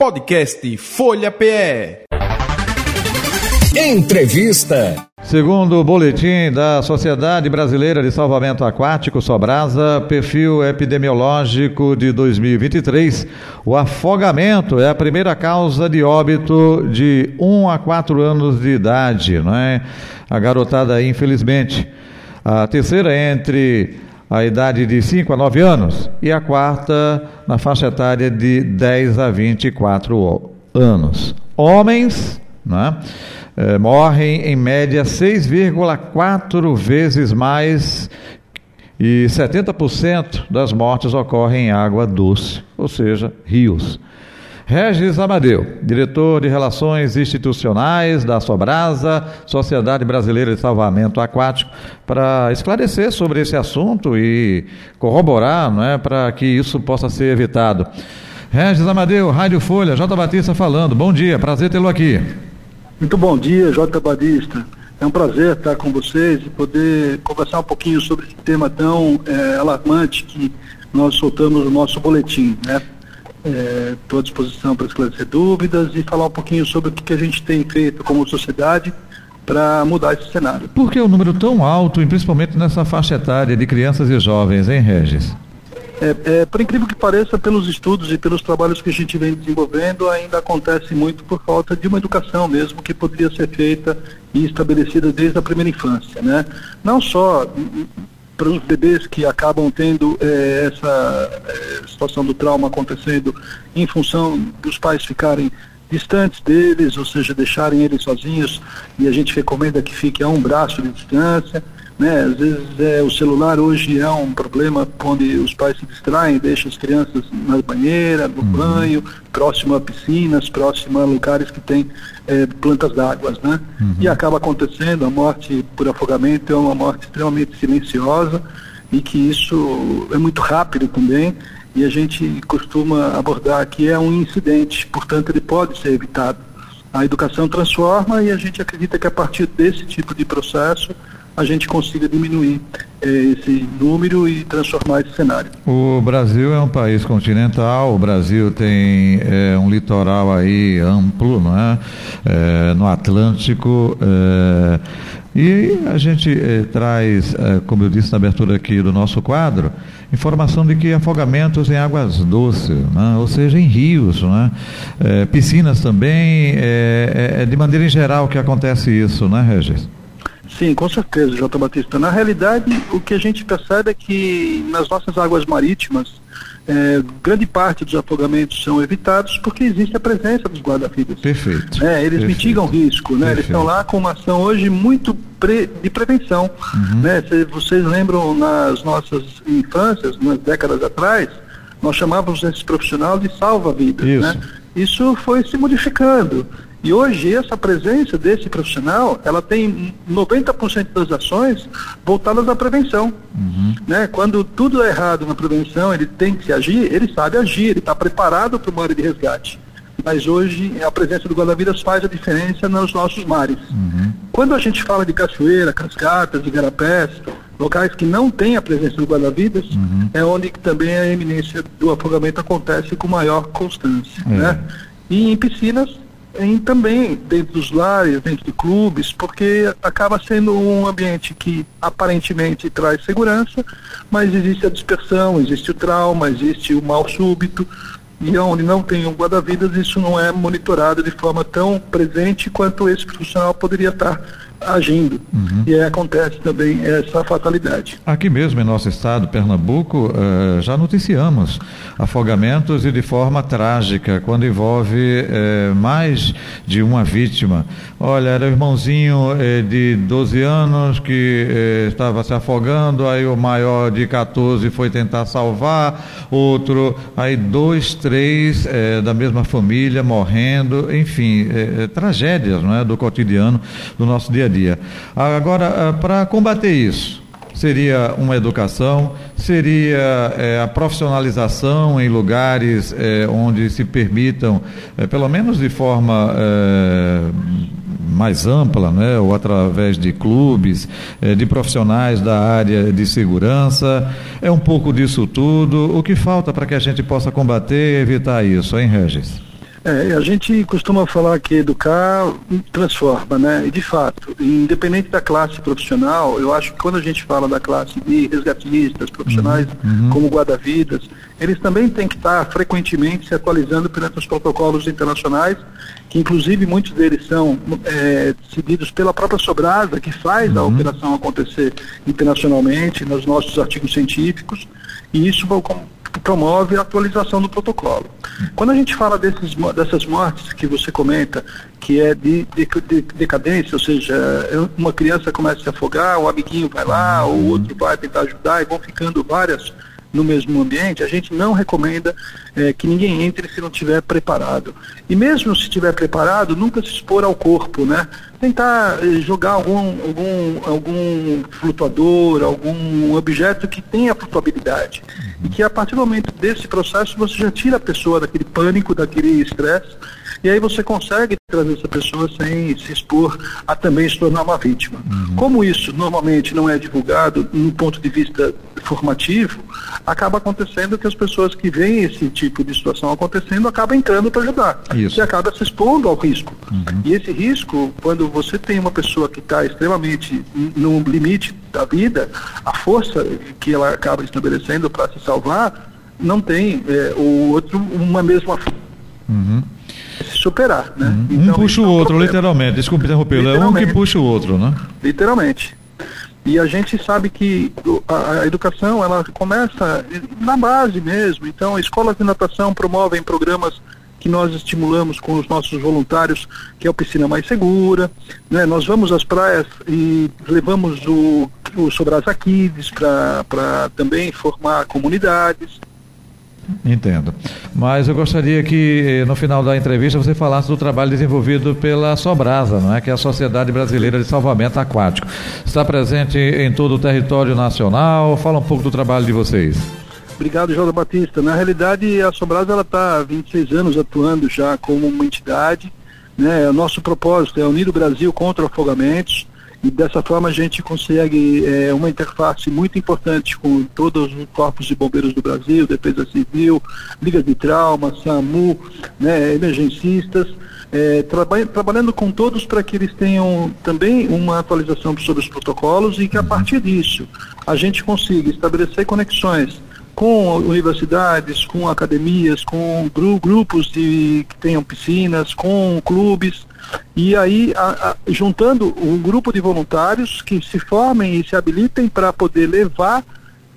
Podcast Folha PE. Entrevista. Segundo o boletim da Sociedade Brasileira de Salvamento Aquático, Sobrasa, perfil epidemiológico de 2023, o afogamento é a primeira causa de óbito de 1 a 4 anos de idade, não é? A garotada, infelizmente. A terceira é entre a idade de 5 a 9 anos e a quarta na faixa etária de 10 a 24 anos. Homens, né? morrem em média 6,4 vezes mais e 70% das mortes ocorrem em água doce, ou seja, rios. Regis Amadeu, diretor de Relações Institucionais da Sobrasa, Sociedade Brasileira de Salvamento Aquático, para esclarecer sobre esse assunto e corroborar não é, para que isso possa ser evitado. Regis Amadeu, Rádio Folha, J. Batista falando. Bom dia, prazer tê-lo aqui. Muito bom dia, J. Batista. É um prazer estar com vocês e poder conversar um pouquinho sobre esse tema tão é, alarmante que nós soltamos no nosso boletim, né? Estou é, à disposição para esclarecer dúvidas e falar um pouquinho sobre o que, que a gente tem feito como sociedade para mudar esse cenário. Por que o um número tão alto, e principalmente nessa faixa etária de crianças e jovens, hein, Regis? É, é, por incrível que pareça, pelos estudos e pelos trabalhos que a gente vem desenvolvendo, ainda acontece muito por falta de uma educação mesmo que poderia ser feita e estabelecida desde a primeira infância, né? Não só para os bebês que acabam tendo é, essa é, situação do trauma acontecendo em função dos pais ficarem distantes deles, ou seja, deixarem eles sozinhos, e a gente recomenda que fique a um braço de distância. Né? Às vezes é, o celular hoje é um problema onde os pais se distraem, deixam as crianças na banheira, no uhum. banho, próximo a piscinas, próximo a lugares que tem é, plantas d'água, né? Uhum. E acaba acontecendo, a morte por afogamento é uma morte extremamente silenciosa e que isso é muito rápido também e a gente costuma abordar que é um incidente, portanto ele pode ser evitado. A educação transforma e a gente acredita que a partir desse tipo de processo a gente consiga diminuir eh, esse número e transformar esse cenário. O Brasil é um país continental, o Brasil tem eh, um litoral aí amplo, não é? Eh, no Atlântico. e a gente traz, como eu disse na abertura aqui do nosso quadro, informação de que afogamentos em águas doces, né? ou seja, em rios, né? piscinas também, de maneira em geral que acontece isso, né, Regis? Sim, com certeza, J. Batista. Na realidade, o que a gente percebe é que nas nossas águas marítimas, é, grande parte dos afogamentos são evitados porque existe a presença dos guarda-vidas. Perfeito. É, eles Perfeito. mitigam risco, né? Eles estão lá com uma ação hoje muito pre, de prevenção. Uhum. Né? Se vocês lembram nas nossas infâncias, nas décadas atrás, nós chamávamos esses profissionais de salva-vidas. Isso. Né? Isso foi se modificando. E hoje essa presença desse profissional, ela tem 90% das ações voltadas à prevenção. Uhum. Né? Quando tudo é errado na prevenção, ele tem que agir, ele sabe agir, ele está preparado para uma área de resgate. Mas hoje a presença do guarda-vidas faz a diferença nos nossos mares. Uhum. Quando a gente fala de cachoeira, cascatas, igarapés, locais que não têm a presença do guarda-vidas, uhum. é onde também a eminência do afogamento acontece com maior constância. É. Né? E em piscinas, em, também dentro dos lares, dentro de clubes, porque acaba sendo um ambiente que aparentemente traz segurança, mas existe a dispersão, existe o trauma, existe o mal súbito, e onde não tem um guarda-vidas, isso não é monitorado de forma tão presente quanto esse profissional poderia estar agindo. Uhum. E aí acontece também essa fatalidade. Aqui mesmo em nosso estado, Pernambuco, uh, já noticiamos afogamentos e de forma trágica, quando envolve uh, mais de uma vítima. Olha, era o irmãozinho uh, de 12 anos que estava se afogando, aí o maior de 14 foi tentar salvar, outro, aí dois, três da mesma família morrendo, enfim, tragédias não é, do cotidiano do nosso dia a dia. Agora, ah, para combater isso, seria uma educação, seria é, a profissionalização em lugares é, onde se permitam, é, pelo menos de forma mais ampla, né, ou através de clubes, de profissionais da área de segurança. É um pouco disso tudo. O que falta para que a gente possa combater e evitar isso, hein, Regis? É, a gente costuma falar que educar transforma, né? E de fato, independente da classe profissional, eu acho que quando a gente fala da classe de resgatistas, profissionais uhum. uhum. como guarda-vidas, eles também têm que estar frequentemente se atualizando perante os protocolos internacionais, que inclusive muitos deles são é, seguidos pela própria Sobrasa, que faz uhum. a operação acontecer internacionalmente nos nossos artigos científicos, e isso promove a atualização do protocolo. Quando a gente fala desses, dessas mortes que você comenta, que é de, de, de, decadência, ou seja, uma criança começa a se afogar, o amiguinho vai lá, o outro vai tentar ajudar e vão ficando várias no mesmo ambiente, a gente não recomenda é, que ninguém entre se não estiver preparado. E mesmo se estiver preparado, nunca se expor ao corpo, né? Tentar eh, jogar algum, algum, algum flutuador, algum objeto que tenha flutuabilidade. E que a partir do momento desse processo você já tira a pessoa daquele pânico, daquele estresse e aí você consegue trazer essa pessoa sem se expor a também se tornar uma vítima. Uhum. Como isso normalmente não é divulgado no ponto de vista formativo, acaba acontecendo que as pessoas que veem esse tipo de situação acontecendo acabam entrando para ajudar. Isso. E acaba se expondo ao risco. Uhum. E esse risco, quando você tem uma pessoa que está extremamente no limite da vida, a força que ela acaba estabelecendo para se salvar, não tem é, o outro uma mesma. Uhum superar, né? Uhum. Então, um puxa o é outro, literalmente. Desculpe interromper, é um que puxa o outro, né? Literalmente. E a gente sabe que a, a, educação ela começa na base mesmo. Então, escolas de natação promovem programas que nós estimulamos com os nossos voluntários, que é a piscina mais segura. Né? Nós vamos às praias e levamos o, o Sobrasa Kids para também formar comunidades. Entendo. Mas eu gostaria que no final da entrevista você falasse do trabalho desenvolvido pela Sobrasa, não é? que é a Sociedade Brasileira de Salvamento Aquático. Está presente em todo o território nacional. Fala um pouco do trabalho de vocês. Obrigado, José Batista. Na realidade, a Sobrasa está há 26 anos atuando já como uma entidade. Né? O nosso propósito é unir o Brasil contra afogamentos e dessa forma a gente consegue é, uma interface muito importante com todos os corpos de bombeiros do Brasil, Defesa Civil, Liga de Trauma, SAMU, né, emergencistas, é, traba trabalhando com todos para que eles tenham também uma atualização sobre os protocolos e que a partir disso a gente consiga estabelecer conexões com universidades, com academias, com gru grupos de, que tenham piscinas, com clubes, e aí a, a, juntando um grupo de voluntários que se formem e se habilitem para poder levar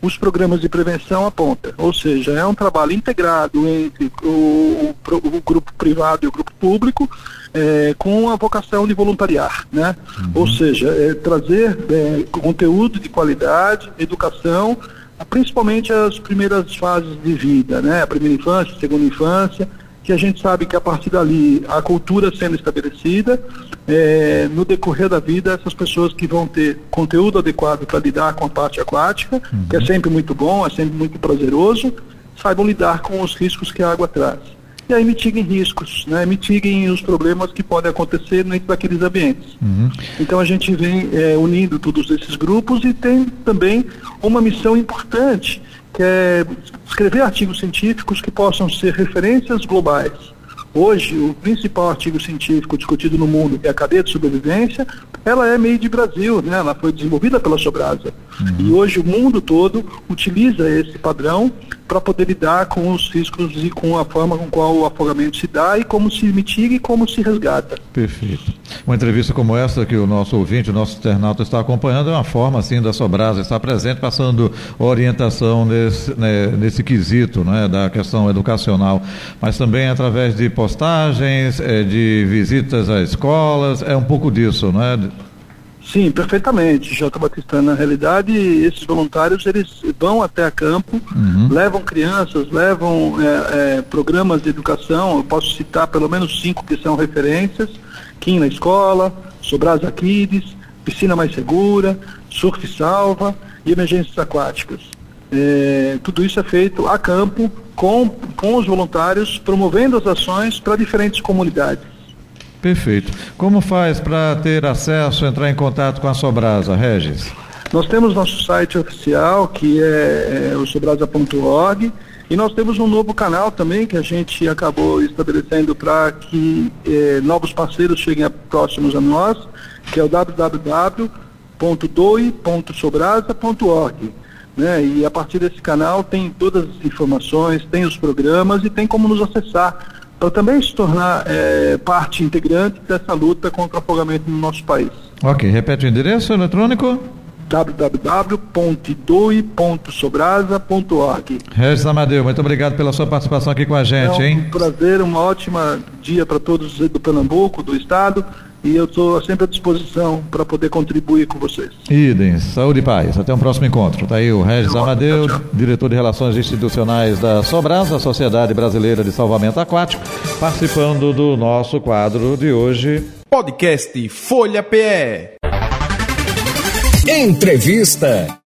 os programas de prevenção à ponta. Ou seja, é um trabalho integrado entre o, o, o grupo privado e o grupo público, é, com a vocação de voluntariar, né? Uhum. Ou seja, é, trazer é, conteúdo de qualidade, educação, principalmente as primeiras fases de vida, né? A primeira infância, a segunda infância, que a gente sabe que a partir dali a cultura sendo estabelecida, é, no decorrer da vida, essas pessoas que vão ter conteúdo adequado para lidar com a parte aquática, uhum. que é sempre muito bom, é sempre muito prazeroso, saibam lidar com os riscos que a água traz. E aí mitiguem riscos, né? mitiguem os problemas que podem acontecer dentro daqueles ambientes. Uhum. Então a gente vem é, unindo todos esses grupos e tem também uma missão importante que é escrever artigos científicos que possam ser referências globais. Hoje, o principal artigo científico discutido no mundo, que é a cadeia de sobrevivência, ela é meio de Brasil, né? ela foi desenvolvida pela Sobrasa. Uhum. E hoje o mundo todo utiliza esse padrão para poder lidar com os riscos e com a forma com qual o afogamento se dá e como se mitiga e como se resgata. Perfeito. Uma entrevista como essa que o nosso ouvinte, o nosso internauta está acompanhando é uma forma assim da Sobrasa estar presente, passando orientação nesse, né, nesse quesito né, da questão educacional, mas também através de postagens, é, de visitas a escolas, é um pouco disso, não é? Sim, perfeitamente, Jota Batista. Na realidade, esses voluntários eles vão até a campo, uhum. levam crianças, levam é, é, programas de educação. Eu posso citar pelo menos cinco que são referências: Kim na escola, Sobrasa Kids, piscina mais segura, surf salva e emergências aquáticas. É, tudo isso é feito a campo com, com os voluntários, promovendo as ações para diferentes comunidades. Perfeito. Como faz para ter acesso, entrar em contato com a Sobrasa, Regis? Nós temos nosso site oficial, que é, é o sobrasa.org, E nós temos um novo canal também que a gente acabou estabelecendo para que eh, novos parceiros cheguem próximos a nós, que é o www.doi.sobrasa.org. Né? E a partir desse canal tem todas as informações, tem os programas e tem como nos acessar para também se tornar eh, parte integrante dessa luta contra o afogamento no nosso país. Ok, repete o endereço eletrônico www.doi.sobrasa.org. Regis Amadeu, muito obrigado pela sua participação aqui com a gente, é um hein? Um prazer, um ótimo dia para todos do Pernambuco, do Estado. E eu estou sempre à disposição para poder contribuir com vocês. Idem, saúde e paz. Até um próximo encontro. Está aí o Regis Amadeu, diretor de Relações Institucionais da Sobrasa, Sociedade Brasileira de Salvamento Aquático, participando do nosso quadro de hoje. Podcast Folha PE. Entrevista.